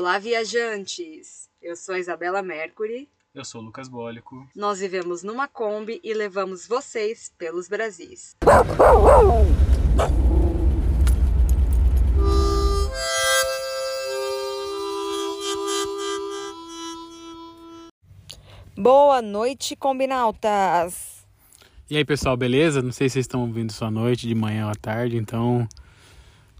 Olá, viajantes! Eu sou a Isabela Mercury. Eu sou o Lucas Bólico. Nós vivemos numa Kombi e levamos vocês pelos Brasis. Boa noite, combinautas! E aí, pessoal, beleza? Não sei se vocês estão ouvindo sua noite, de manhã ou à tarde, então.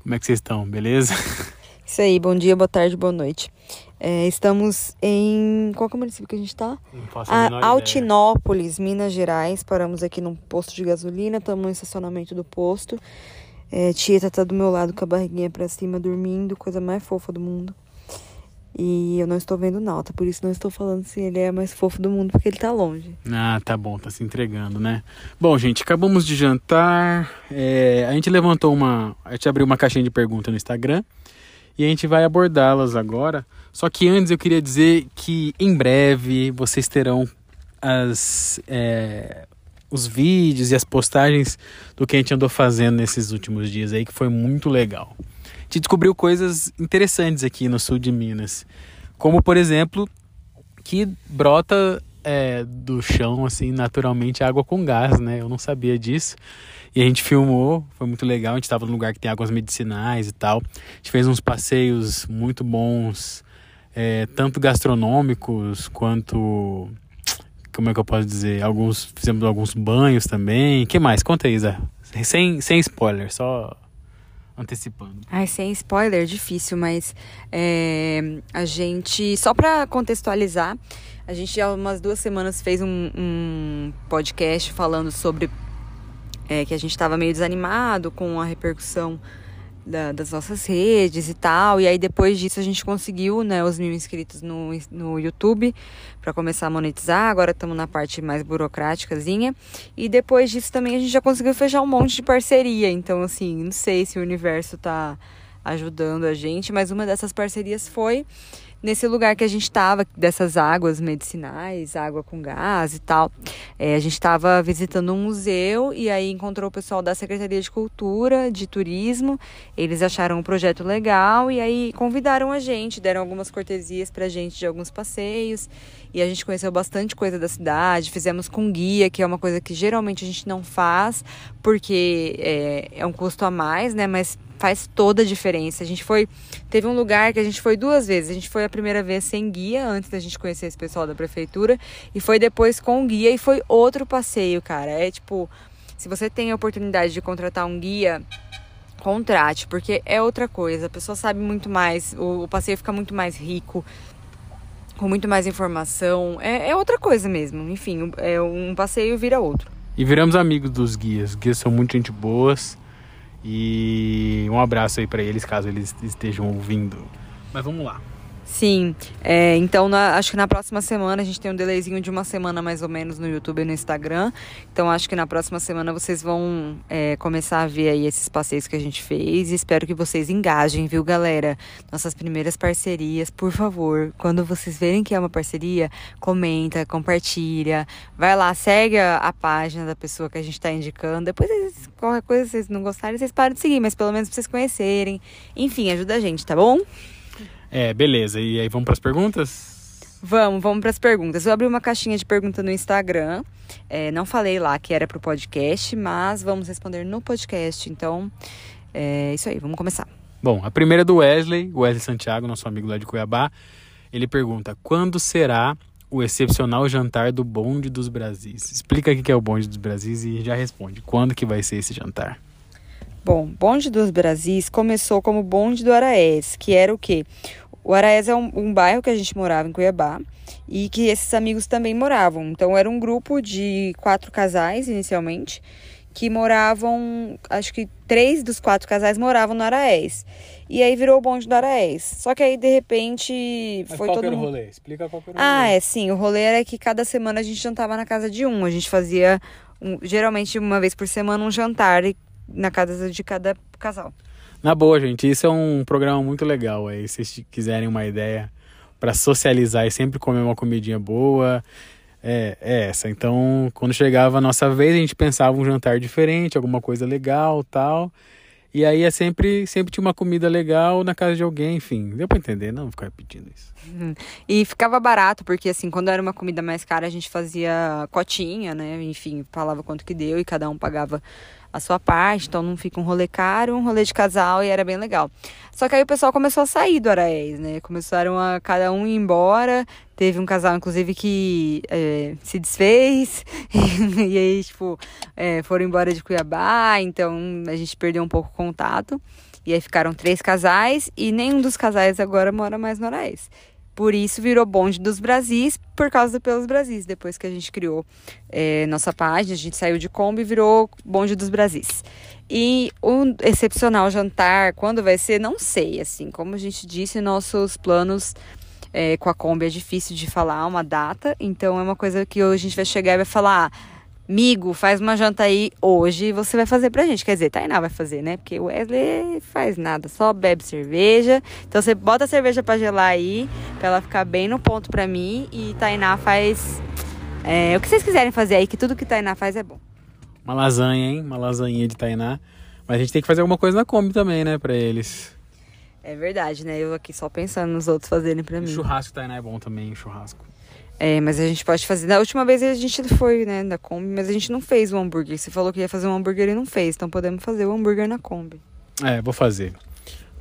Como é que vocês estão? Beleza? Isso aí, bom dia, boa tarde, boa noite. É, estamos em. Qual que é o município que a gente está? Não faço a menor Altinópolis, Minas Gerais. Paramos aqui num posto de gasolina, estamos no estacionamento do posto. É, Tieta tá do meu lado com a barriguinha pra cima, dormindo, coisa mais fofa do mundo. E eu não estou vendo Nauta, por isso não estou falando se ele é mais fofo do mundo, porque ele tá longe. Ah, tá bom, tá se entregando, né? Bom, gente, acabamos de jantar. é, a gente levantou uma. A gente abriu uma caixinha de perguntas no Instagram. E a gente vai abordá-las agora. Só que antes eu queria dizer que em breve vocês terão as, é, os vídeos e as postagens do que a gente andou fazendo nesses últimos dias aí, que foi muito legal. A gente descobriu coisas interessantes aqui no sul de Minas. Como, por exemplo, que brota é, do chão, assim, naturalmente água com gás, né? Eu não sabia disso. E a gente filmou, foi muito legal. A gente estava num lugar que tem águas medicinais e tal. A gente fez uns passeios muito bons, é, tanto gastronômicos quanto. Como é que eu posso dizer? Alguns, fizemos alguns banhos também. Que mais? Conta aí, Isa. Sem, sem spoiler, só antecipando. Ai, sem spoiler, difícil, mas é, a gente. Só para contextualizar, a gente há umas duas semanas fez um, um podcast falando sobre é, que a gente estava meio desanimado com a repercussão da, das nossas redes e tal. E aí depois disso a gente conseguiu né, os mil inscritos no, no YouTube para começar a monetizar. Agora estamos na parte mais burocráticazinha. E depois disso também a gente já conseguiu fechar um monte de parceria. Então, assim, não sei se o universo está ajudando a gente, mas uma dessas parcerias foi nesse lugar que a gente estava, dessas águas medicinais, água com gás e tal. É, a gente estava visitando um museu e aí encontrou o pessoal da Secretaria de Cultura, de Turismo. Eles acharam um projeto legal e aí convidaram a gente, deram algumas cortesias pra gente de alguns passeios. E a gente conheceu bastante coisa da cidade, fizemos com guia, que é uma coisa que geralmente a gente não faz, porque é, é um custo a mais, né? Mas faz toda a diferença. A gente foi. Teve um lugar que a gente foi duas vezes. A gente foi a primeira vez sem guia, antes da gente conhecer esse pessoal da prefeitura. E foi depois com guia e foi outro passeio, cara. É tipo, se você tem a oportunidade de contratar um guia. Contrate, porque é outra coisa. A pessoa sabe muito mais, o, o passeio fica muito mais rico, com muito mais informação. É, é outra coisa mesmo. Enfim, é um passeio vira outro. E viramos amigos dos guias. Os guias são muito gente boas. E um abraço aí para eles, caso eles estejam ouvindo. Mas vamos lá. Sim, é, então na, acho que na próxima semana a gente tem um delayzinho de uma semana mais ou menos no YouTube e no Instagram. Então acho que na próxima semana vocês vão é, começar a ver aí esses passeios que a gente fez. E espero que vocês engajem, viu, galera? Nossas primeiras parcerias, por favor, quando vocês verem que é uma parceria, comenta, compartilha, vai lá, segue a, a página da pessoa que a gente está indicando. Depois, qualquer coisa vocês não gostarem, vocês param de seguir, mas pelo menos pra vocês conhecerem. Enfim, ajuda a gente, tá bom? É, beleza. E aí vamos para as perguntas? Vamos, vamos para as perguntas. Eu abri uma caixinha de pergunta no Instagram. É, não falei lá que era para o podcast, mas vamos responder no podcast. Então, é isso aí, vamos começar. Bom, a primeira é do Wesley, Wesley Santiago, nosso amigo lá de Cuiabá. Ele pergunta: quando será o excepcional jantar do Bonde dos Brasis? Explica o que é o Bonde dos Brasis e já responde. Quando que vai ser esse jantar? Bom, Bonde dos Brasis começou como Bonde do Araés, que era o quê? O Araés é um, um, bairro que a gente morava em Cuiabá e que esses amigos também moravam. Então era um grupo de quatro casais inicialmente que moravam, acho que três dos quatro casais moravam no Araés. E aí virou o bonde do Araés. Só que aí de repente Mas foi qual todo era o rolê? Explica qual era o Ah, rolê. é sim. O rolê era que cada semana a gente jantava na casa de um. A gente fazia um, geralmente uma vez por semana um jantar na casa de cada casal. Na boa, gente, isso é um programa muito legal. Aí, se vocês quiserem uma ideia para socializar e sempre comer uma comidinha boa, é, é, essa. Então, quando chegava a nossa vez, a gente pensava um jantar diferente, alguma coisa legal tal. E aí é sempre, sempre tinha uma comida legal na casa de alguém, enfim. Deu pra entender, não ficar repetindo isso. Uhum. E ficava barato, porque assim, quando era uma comida mais cara, a gente fazia cotinha, né? Enfim, falava quanto que deu e cada um pagava a sua parte, então não fica um rolê caro, um rolê de casal e era bem legal. Só que aí o pessoal começou a sair do Araés, né? Começaram a cada um ir embora. Teve um casal, inclusive, que é, se desfez. e aí, tipo, é, foram embora de Cuiabá, então a gente perdeu um pouco o contato. E aí ficaram três casais e nenhum dos casais agora mora mais no Araés. Por isso virou bonde dos Brasis, por causa do Pelos Brasis. Depois que a gente criou é, nossa página, a gente saiu de Kombi e virou bonde dos Brasis. E o excepcional jantar, quando vai ser, não sei. Assim, como a gente disse, nossos planos é, com a Kombi é difícil de falar uma data. Então é uma coisa que hoje a gente vai chegar e vai falar. Ah, Migo, faz uma janta aí hoje você vai fazer pra gente. Quer dizer, Tainá vai fazer, né? Porque o Wesley faz nada, só bebe cerveja. Então você bota a cerveja pra gelar aí, pra ela ficar bem no ponto pra mim. E Tainá faz é, o que vocês quiserem fazer aí, que tudo que Tainá faz é bom. Uma lasanha, hein? Uma lasanha de Tainá. Mas a gente tem que fazer alguma coisa na Kombi também, né? Pra eles. É verdade, né? Eu aqui só pensando nos outros fazerem pra mim. O churrasco Tainá é bom também, o churrasco. É, mas a gente pode fazer. Da última vez a gente foi, né, da Kombi, mas a gente não fez o hambúrguer. Você falou que ia fazer um hambúrguer e não fez, então podemos fazer o hambúrguer na Kombi. É, vou fazer.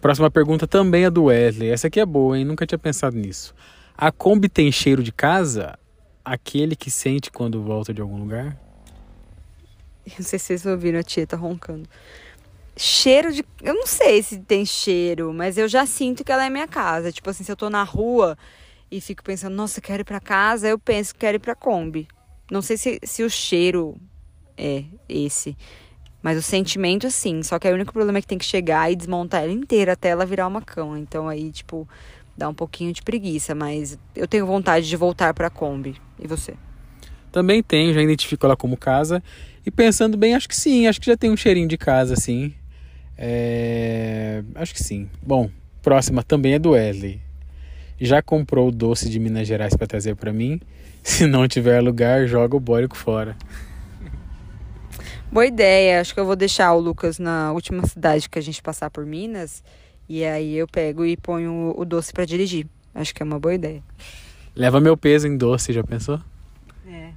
Próxima pergunta também é do Wesley. Essa aqui é boa, hein? Nunca tinha pensado nisso. A Kombi tem cheiro de casa? Aquele que sente quando volta de algum lugar? Não sei se vocês ouviram a tia tá roncando. Cheiro de. Eu não sei se tem cheiro, mas eu já sinto que ela é minha casa. Tipo assim, se eu tô na rua e fico pensando, nossa, quero ir para casa, eu penso que quero ir para Kombi. Não sei se, se o cheiro é esse, mas o sentimento sim. Só que o único problema é que tem que chegar e desmontar ela inteira até ela virar uma cama. Então aí, tipo, dá um pouquinho de preguiça, mas eu tenho vontade de voltar para Kombi. E você? Também tenho, já identifico ela como casa. E pensando bem, acho que sim, acho que já tem um cheirinho de casa, sim. É... Acho que sim. Bom, próxima também é do Wesley. Já comprou o doce de Minas Gerais para trazer para mim? Se não tiver lugar, joga o bórico fora. Boa ideia. Acho que eu vou deixar o Lucas na última cidade que a gente passar por Minas. E aí eu pego e ponho o doce para dirigir. Acho que é uma boa ideia. Leva meu peso em doce, já pensou? É.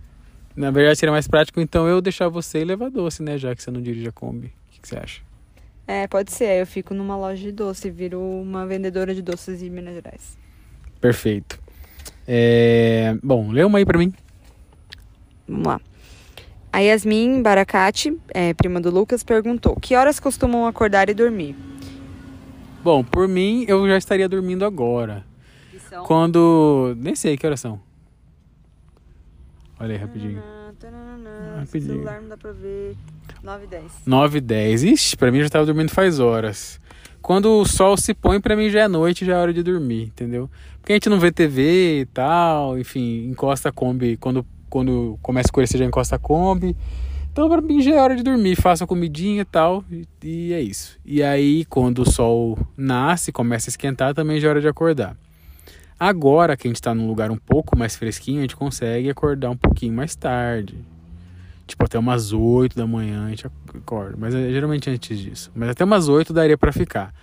Na verdade seria mais prático então eu deixar você e levar doce, né? Já que você não dirige a Kombi. O que, que você acha? É, pode ser. Eu fico numa loja de doce, viro uma vendedora de doces de Minas Gerais. Perfeito. É... Bom, lê uma aí pra mim. Vamos lá. A Yasmin Baracate, é, prima do Lucas, perguntou: Que horas costumam acordar e dormir? Bom, por mim, eu já estaria dormindo agora. São... Quando. Nem sei que horas são. Olha aí, rapidinho. Tananana, rapidinho. celular não dá pra ver. 9 e 10. 9 e 10. Ixi, pra mim já tava dormindo faz horas. Quando o sol se põe, pra mim já é noite, já é hora de dormir, entendeu? Porque a gente não vê TV e tal, enfim, encosta a Kombi. Quando, quando começa a escurecer, já encosta a Kombi. Então, pra mim já é hora de dormir, faço a comidinha e tal, e, e é isso. E aí, quando o sol nasce, começa a esquentar, também já é hora de acordar. Agora que a gente está num lugar um pouco mais fresquinho, a gente consegue acordar um pouquinho mais tarde. Tipo, até umas 8 da manhã a gente acorda. Mas é geralmente antes disso. Mas até umas 8 daria para ficar.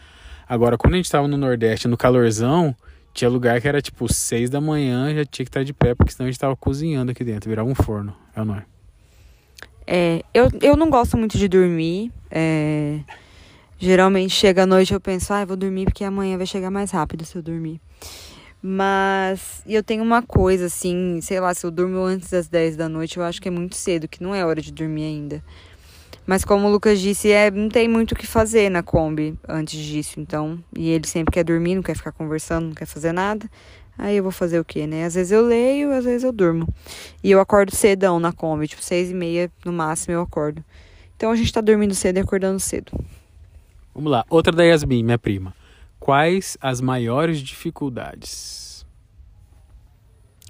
Agora, quando a gente tava no Nordeste, no calorzão, tinha lugar que era tipo 6 da manhã, já tinha que estar de pé, porque senão a gente tava cozinhando aqui dentro, virava um forno. É ou não é? É, eu, eu não gosto muito de dormir. É, geralmente chega à noite eu penso, ah, eu vou dormir porque amanhã vai chegar mais rápido se eu dormir. Mas eu tenho uma coisa assim, sei lá, se eu durmo antes das 10 da noite, eu acho que é muito cedo, que não é hora de dormir ainda. Mas como o Lucas disse, é, não tem muito o que fazer na Kombi antes disso, então. E ele sempre quer dormir, não quer ficar conversando, não quer fazer nada. Aí eu vou fazer o quê, né? Às vezes eu leio, às vezes eu durmo. E eu acordo cedão na Kombi, tipo seis e meia no máximo eu acordo. Então a gente tá dormindo cedo e acordando cedo. Vamos lá, outra da Yasmin, minha prima. Quais as maiores dificuldades?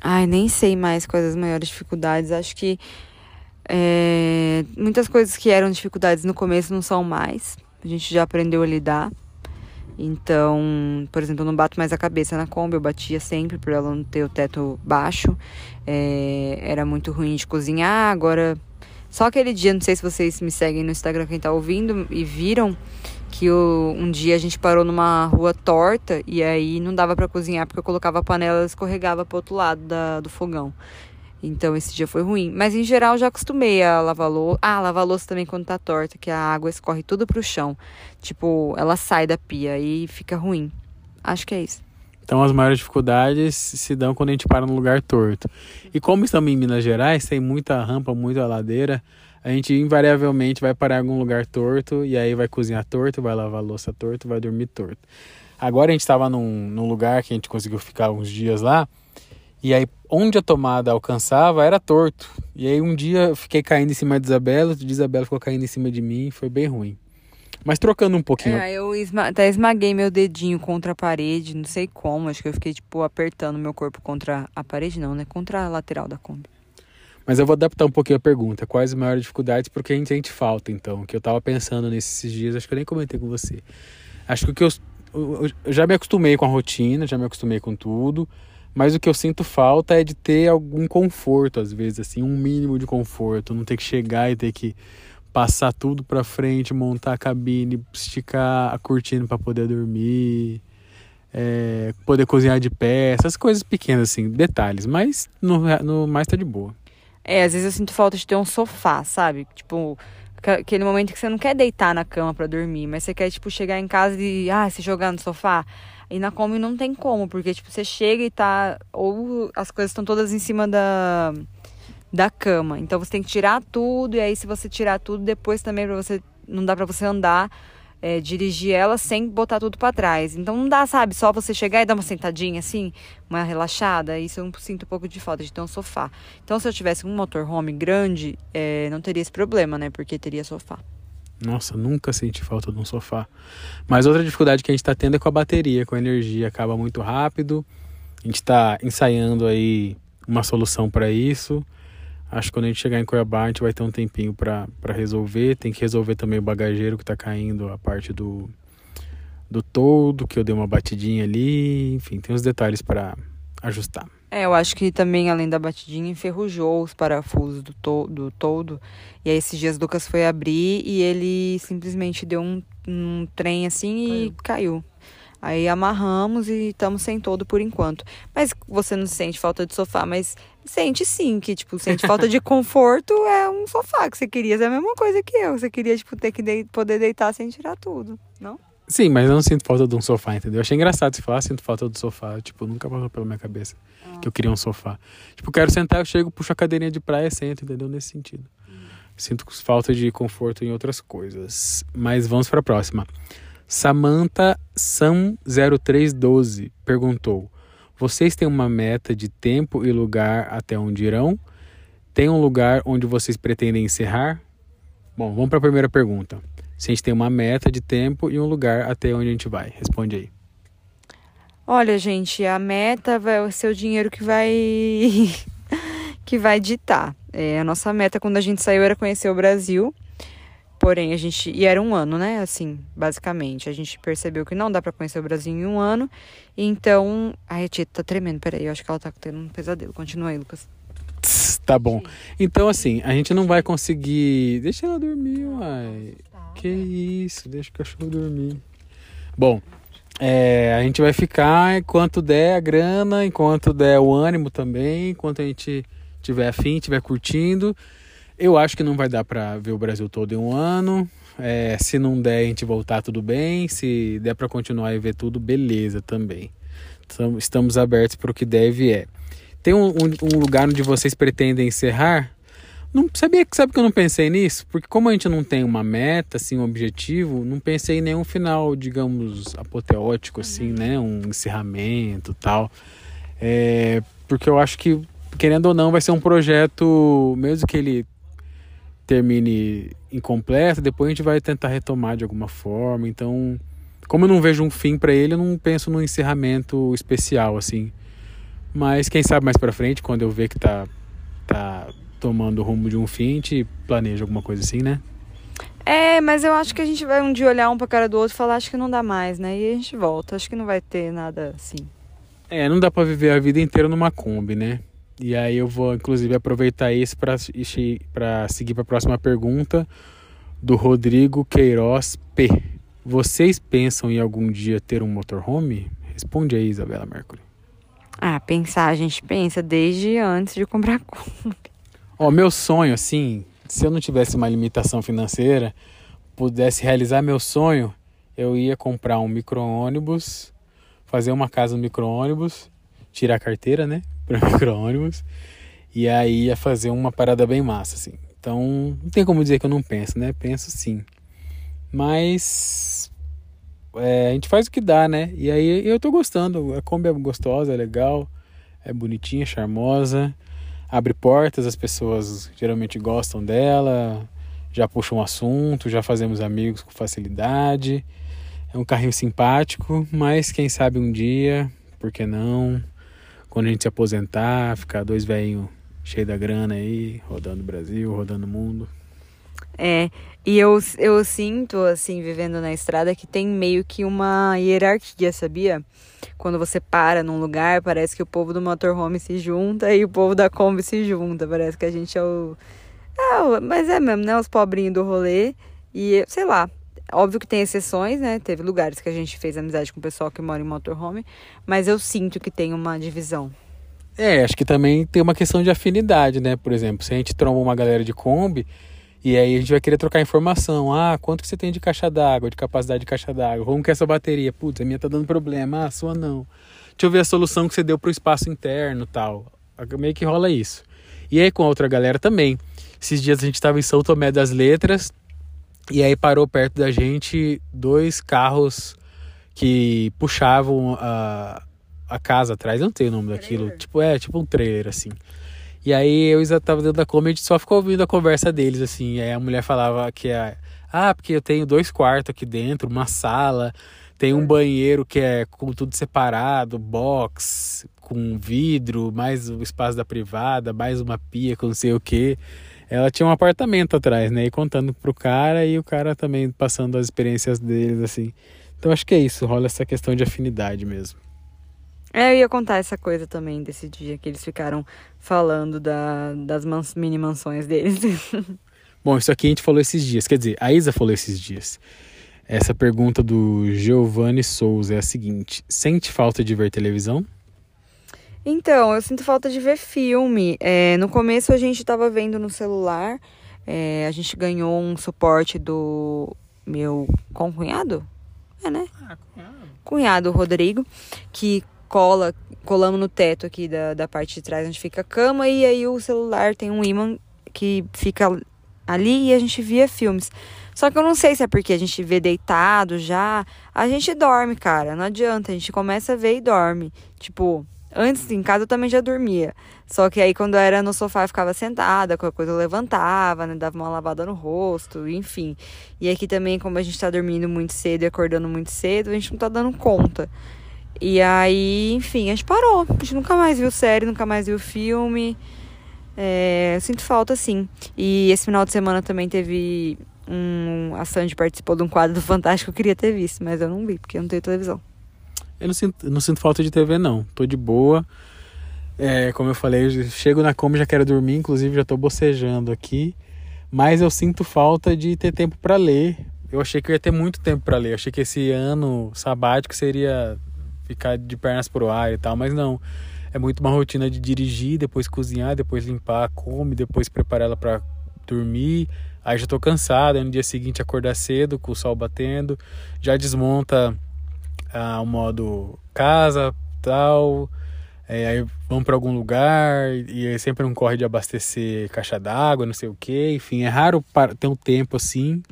Ai, nem sei mais quais as maiores dificuldades. Acho que é, muitas coisas que eram dificuldades no começo não são mais. A gente já aprendeu a lidar. Então, por exemplo, eu não bato mais a cabeça na Kombi, eu batia sempre por ela não ter o teto baixo. É, era muito ruim de cozinhar, agora. Só aquele dia, não sei se vocês me seguem no Instagram, quem tá ouvindo, e viram que o, um dia a gente parou numa rua torta e aí não dava para cozinhar porque eu colocava a panela e escorregava pro outro lado da, do fogão. Então esse dia foi ruim. Mas em geral já acostumei a lavar louça. Ah, lavar louça também quando tá torta, que a água escorre tudo pro chão. Tipo, ela sai da pia e fica ruim. Acho que é isso. Então as maiores dificuldades se dão quando a gente para no lugar torto. E como estamos em Minas Gerais, tem muita rampa, muita ladeira, a gente invariavelmente vai parar em algum lugar torto e aí vai cozinhar torto, vai lavar louça torto, vai dormir torto. Agora a gente estava num, num lugar que a gente conseguiu ficar uns dias lá e aí, onde a tomada alcançava era torto. E aí, um dia eu fiquei caindo em cima de Isabela, outro Isabela ficou caindo em cima de mim, foi bem ruim. Mas trocando um pouquinho. É, eu esma até esmaguei meu dedinho contra a parede, não sei como, acho que eu fiquei, tipo, apertando meu corpo contra a parede, não, né? Contra a lateral da Kombi. Mas eu vou adaptar um pouquinho a pergunta. Quais as maiores dificuldades? Porque a gente falta, então. Que eu tava pensando nesses dias, acho que eu nem comentei com você. Acho que o que eu, eu, eu já me acostumei com a rotina, já me acostumei com tudo. Mas o que eu sinto falta é de ter algum conforto, às vezes, assim, um mínimo de conforto. Não ter que chegar e ter que passar tudo para frente, montar a cabine, esticar a cortina para poder dormir, é, poder cozinhar de pé, essas coisas pequenas, assim, detalhes. Mas no, no mais tá de boa. É, às vezes eu sinto falta de ter um sofá, sabe? Tipo, aquele momento que você não quer deitar na cama para dormir, mas você quer, tipo, chegar em casa e, ah, se jogar no sofá. E na Kombi não tem como, porque, tipo, você chega e tá. Ou as coisas estão todas em cima da, da cama. Então você tem que tirar tudo, e aí se você tirar tudo, depois também pra você. Não dá pra você andar. É, dirigir ela sem botar tudo para trás. Então não dá, sabe, só você chegar e dar uma sentadinha assim, uma relaxada. Isso eu sinto um pouco de falta de ter um sofá. Então se eu tivesse um motorhome grande, é, não teria esse problema, né? Porque teria sofá. Nossa, nunca senti falta de um sofá. Mas outra dificuldade que a gente está tendo é com a bateria, com a energia. Acaba muito rápido. A gente está ensaiando aí uma solução para isso. Acho que quando a gente chegar em Cuiabá, a gente vai ter um tempinho para resolver. Tem que resolver também o bagageiro que está caindo, a parte do, do todo, que eu dei uma batidinha ali. Enfim, tem uns detalhes para ajustar. É, eu acho que também, além da batidinha, enferrujou os parafusos do, to do todo. E aí, esses dias, Lucas foi abrir e ele simplesmente deu um, um trem assim e caiu. caiu. Aí amarramos e estamos sem todo por enquanto. Mas você não sente falta de sofá, mas sente sim, que, tipo, sente falta de conforto é um sofá que você queria. É a mesma coisa que eu. Você queria, tipo, ter que de poder deitar sem tirar tudo, não? Sim, mas eu não sinto falta de um sofá, entendeu? Eu achei engraçado você falar, sinto falta do sofá. Tipo, nunca passou pela minha cabeça ah. que eu queria um sofá. Tipo, quero sentar, eu chego, puxo a cadeirinha de praia e sento, entendeu? Nesse sentido. Hum. Sinto falta de conforto em outras coisas. Mas vamos para a próxima. Samantha Sam0312 perguntou: Vocês têm uma meta de tempo e lugar até onde irão? Tem um lugar onde vocês pretendem encerrar? Bom, vamos para a primeira pergunta se a gente tem uma meta de tempo e um lugar até onde a gente vai. Responde aí. Olha, gente, a meta vai ser o dinheiro que vai que vai ditar. É, a nossa meta quando a gente saiu era conhecer o Brasil. Porém, a gente. E era um ano, né? Assim, basicamente. A gente percebeu que não dá para conhecer o Brasil em um ano. Então. Ai, a tia tá tremendo. Peraí, eu acho que ela tá tendo um pesadelo. Continua aí, Lucas. Tá bom. Então, assim, a gente não vai conseguir. Deixa ela dormir, uai. Que isso, deixa o cachorro dormir. Bom, é, a gente vai ficar enquanto der a grana, enquanto der o ânimo também, enquanto a gente tiver afim, tiver curtindo. Eu acho que não vai dar para ver o Brasil todo em um ano. É, se não der, a gente voltar, tudo bem. Se der para continuar e ver tudo, beleza também. Estamos abertos para o que deve é. Tem um, um, um lugar onde vocês pretendem encerrar? Não sabia que sabe que eu não pensei nisso, porque como a gente não tem uma meta, assim, um objetivo, não pensei em nenhum final, digamos, apoteótico, assim, né, um encerramento, tal. É, porque eu acho que querendo ou não vai ser um projeto, mesmo que ele termine incompleto, depois a gente vai tentar retomar de alguma forma. Então, como eu não vejo um fim para ele, eu não penso no encerramento especial, assim. Mas quem sabe mais para frente, quando eu ver que tá tá tomando o rumo de um fim, a gente planeja alguma coisa assim, né? É, mas eu acho que a gente vai um dia olhar um pra cara do outro e falar, acho que não dá mais, né? E a gente volta. Acho que não vai ter nada assim. É, não dá pra viver a vida inteira numa Kombi, né? E aí eu vou, inclusive, aproveitar isso para seguir para a próxima pergunta do Rodrigo Queiroz P. Vocês pensam em algum dia ter um motorhome? Responde aí, Isabela Mercury. Ah, pensar, a gente pensa desde antes de comprar a Kombi. Ó, meu sonho, assim, se eu não tivesse uma limitação financeira, pudesse realizar meu sonho, eu ia comprar um micro-ônibus, fazer uma casa no micro-ônibus, tirar a carteira, né, para micro-ônibus, e aí ia fazer uma parada bem massa, assim. Então, não tem como dizer que eu não penso, né? Penso sim. Mas é, a gente faz o que dá, né? E aí eu tô gostando. A Kombi é gostosa, é legal, é bonitinha, charmosa, abre portas, as pessoas geralmente gostam dela, já puxam um assunto, já fazemos amigos com facilidade. É um carrinho simpático, mas quem sabe um dia, por que não? Quando a gente se aposentar, ficar dois velhinhos cheio da grana aí, rodando o Brasil, rodando o mundo. É, e eu, eu sinto, assim, vivendo na estrada, que tem meio que uma hierarquia, sabia? Quando você para num lugar, parece que o povo do motorhome se junta e o povo da Kombi se junta. Parece que a gente é o. É, mas é mesmo, né? Os pobrinhos do rolê. E, sei lá, Óbvio que tem exceções, né? Teve lugares que a gente fez amizade com o pessoal que mora em motorhome, mas eu sinto que tem uma divisão. É, acho que também tem uma questão de afinidade, né? Por exemplo, se a gente tromba uma galera de Kombi, e aí a gente vai querer trocar informação. Ah, quanto que você tem de caixa d'água, de capacidade de caixa d'água? Como que é essa bateria? Putz, a minha tá dando problema. Ah, a sua não. Deixa eu ver a solução que você deu pro espaço interno tal. Meio que rola isso. E aí com a outra galera também. Esses dias a gente tava em São Tomé das Letras, e aí parou perto da gente dois carros que puxavam a, a casa atrás, eu não tenho o nome daquilo. Trailer. Tipo, é, tipo um trailer, assim. E aí eu já tava dentro da gente só ficou ouvindo a conversa deles, assim. E aí a mulher falava que é. Ah, porque eu tenho dois quartos aqui dentro, uma sala, tem um banheiro que é com tudo separado, box, com vidro, mais o espaço da privada, mais uma pia com não sei o que. Ela tinha um apartamento atrás, né? E contando pro cara e o cara também passando as experiências deles, assim. Então acho que é isso, rola essa questão de afinidade mesmo. É, eu ia contar essa coisa também desse dia que eles ficaram falando da, das mans, mini mansões deles. Bom, isso aqui a gente falou esses dias, quer dizer, a Isa falou esses dias. Essa pergunta do Giovanni Souza é a seguinte: sente falta de ver televisão? Então, eu sinto falta de ver filme. É, no começo a gente estava vendo no celular, é, a gente ganhou um suporte do meu concunhado? É, né? Ah, cunhado. Cunhado Rodrigo, que cola, colamos no teto aqui da, da parte de trás onde fica a cama e aí o celular tem um imã que fica ali e a gente via filmes. Só que eu não sei se é porque a gente vê deitado já, a gente dorme, cara, não adianta, a gente começa a ver e dorme. Tipo, antes em casa eu também já dormia. Só que aí quando eu era no sofá eu ficava sentada, qualquer coisa eu levantava, né, dava uma lavada no rosto, enfim. E aqui também, como a gente tá dormindo muito cedo e acordando muito cedo, a gente não tá dando conta. E aí, enfim, a gente parou. A gente nunca mais viu série, nunca mais viu filme. É, eu sinto falta, sim. E esse final de semana também teve um. A Sandy participou de um quadro do Fantástico eu queria ter visto, mas eu não vi, porque eu não tenho televisão. Eu não sinto, não sinto falta de TV, não. Tô de boa. É, como eu falei, eu chego na cama já quero dormir, inclusive já tô bocejando aqui. Mas eu sinto falta de ter tempo para ler. Eu achei que eu ia ter muito tempo para ler. Eu achei que esse ano sabático seria ficar de pernas pro ar e tal, mas não. É muito uma rotina de dirigir, depois cozinhar, depois limpar, come, depois preparar ela para dormir. Aí já tô cansado, aí no dia seguinte acordar cedo com o sol batendo, já desmonta ah, o modo casa, tal. É, aí vamos para algum lugar e é sempre um corre de abastecer caixa d'água, não sei o que. Enfim, é raro ter um tempo assim,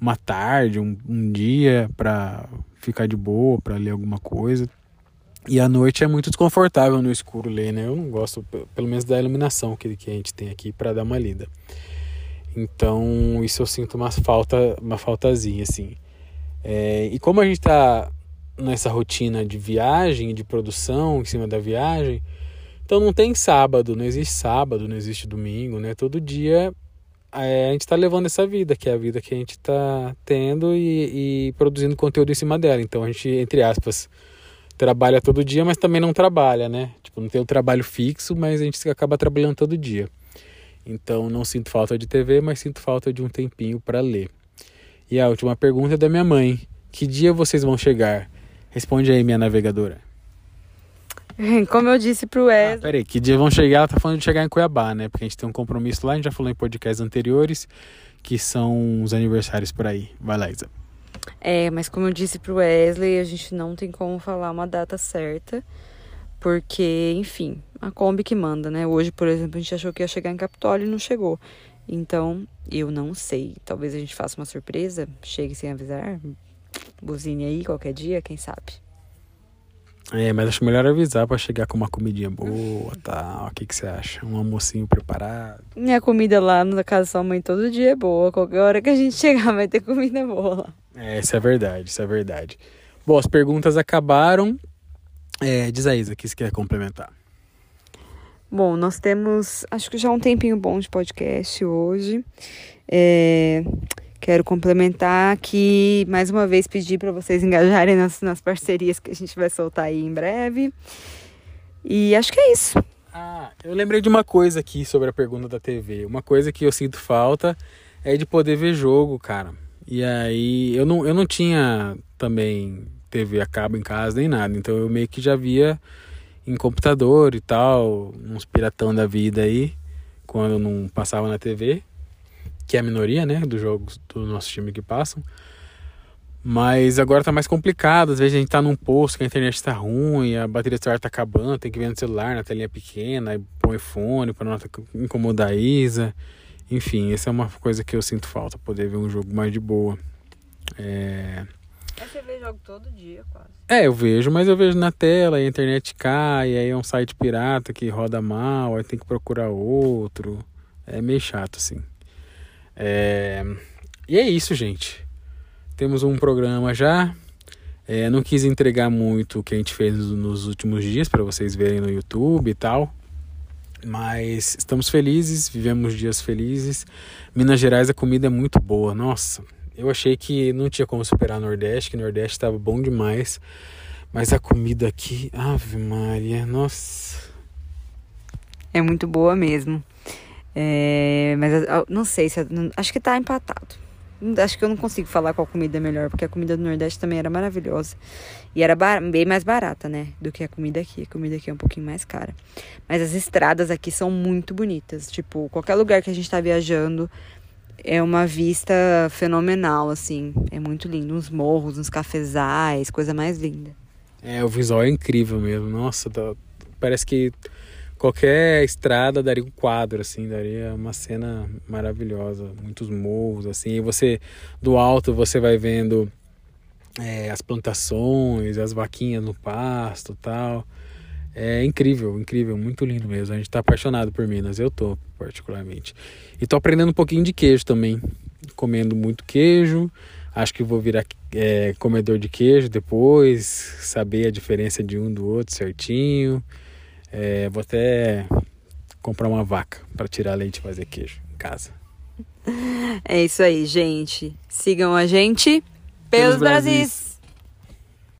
uma tarde, um, um dia para ficar de boa para ler alguma coisa. E à noite é muito desconfortável no escuro ler, né? Eu não gosto, pelo menos, da iluminação que, que a gente tem aqui para dar uma lida. Então, isso eu sinto uma falta, uma faltazinha, assim. É, e como a gente está nessa rotina de viagem, de produção em cima da viagem, então não tem sábado, não existe sábado, não existe domingo, né? Todo dia é, a gente está levando essa vida, que é a vida que a gente está tendo e, e, produzindo conteúdo em cima dela. Então a gente, entre aspas, trabalha todo dia, mas também não trabalha, né? Tipo, não tem o trabalho fixo, mas a gente acaba trabalhando todo dia. Então não sinto falta de TV, mas sinto falta de um tempinho para ler. E a última pergunta é da minha mãe, Que dia vocês vão chegar? Responde aí, minha navegadora. Como eu disse pro Wesley. Ah, peraí, que dia vão chegar? Ela tá falando de chegar em Cuiabá, né? Porque a gente tem um compromisso lá, a gente já falou em podcasts anteriores, que são os aniversários por aí. Vai lá, Isa. É, mas como eu disse pro Wesley, a gente não tem como falar uma data certa, porque, enfim, a Kombi que manda, né? Hoje, por exemplo, a gente achou que ia chegar em Capitólio e não chegou. Então, eu não sei. Talvez a gente faça uma surpresa, chegue sem avisar, buzine aí qualquer dia, quem sabe. É, mas acho melhor avisar para chegar com uma comidinha boa, tal. O que, que você acha? Um almocinho preparado? Minha comida lá na casa da sua mãe todo dia é boa. Qualquer hora que a gente chegar vai ter comida boa lá. É, isso é verdade, isso é verdade. Bom, as perguntas acabaram. É, diz a Isa, que você quer complementar. Bom, nós temos, acho que já um tempinho bom de podcast hoje. É, Quero complementar aqui, mais uma vez, pedir para vocês engajarem nas, nas parcerias que a gente vai soltar aí em breve. E acho que é isso. Ah, eu lembrei de uma coisa aqui sobre a pergunta da TV. Uma coisa que eu sinto falta é de poder ver jogo, cara. E aí, eu não, eu não tinha também TV a cabo em casa nem nada. Então eu meio que já via em computador e tal, uns piratão da vida aí, quando não passava na TV que é a minoria, né, dos jogos do nosso time que passam. Mas agora tá mais complicado. Às vezes a gente tá num posto que a internet tá ruim, a bateria do celular tá acabando, tem que ver no celular, na telinha pequena, aí põe fone para não incomodar a Isa. Enfim, essa é uma coisa que eu sinto falta, poder ver um jogo mais de boa. É... Você vê jogo todo dia, quase. É, eu vejo, mas eu vejo na tela, a internet cai, aí é um site pirata que roda mal, aí tem que procurar outro. É meio chato, assim. É... E é isso, gente. Temos um programa já. É, não quis entregar muito o que a gente fez nos últimos dias para vocês verem no YouTube e tal. Mas estamos felizes, vivemos dias felizes. Minas Gerais a comida é muito boa. Nossa, eu achei que não tinha como superar Nordeste, que Nordeste estava bom demais. Mas a comida aqui, Ave Maria, nossa. É muito boa mesmo. É, mas não sei se. Acho que tá empatado. Acho que eu não consigo falar qual comida é melhor, porque a comida do Nordeste também era maravilhosa. E era bem mais barata, né? Do que a comida aqui. A comida aqui é um pouquinho mais cara. Mas as estradas aqui são muito bonitas. Tipo, qualquer lugar que a gente tá viajando é uma vista fenomenal, assim. É muito lindo. Uns morros, uns cafezais, coisa mais linda. É, o visual é incrível mesmo. Nossa, tá, parece que qualquer estrada daria um quadro assim daria uma cena maravilhosa muitos morros assim e você do alto você vai vendo é, as plantações as vaquinhas no pasto tal. É incrível incrível muito lindo mesmo. A gente está apaixonado por Minas eu tô particularmente. E tô aprendendo um pouquinho de queijo também comendo muito queijo. Acho que vou virar é, comedor de queijo depois saber a diferença de um do outro certinho é, vou até comprar uma vaca para tirar leite e fazer queijo em casa. É isso aí, gente. Sigam a gente pelos, pelos Brasis. Brasis.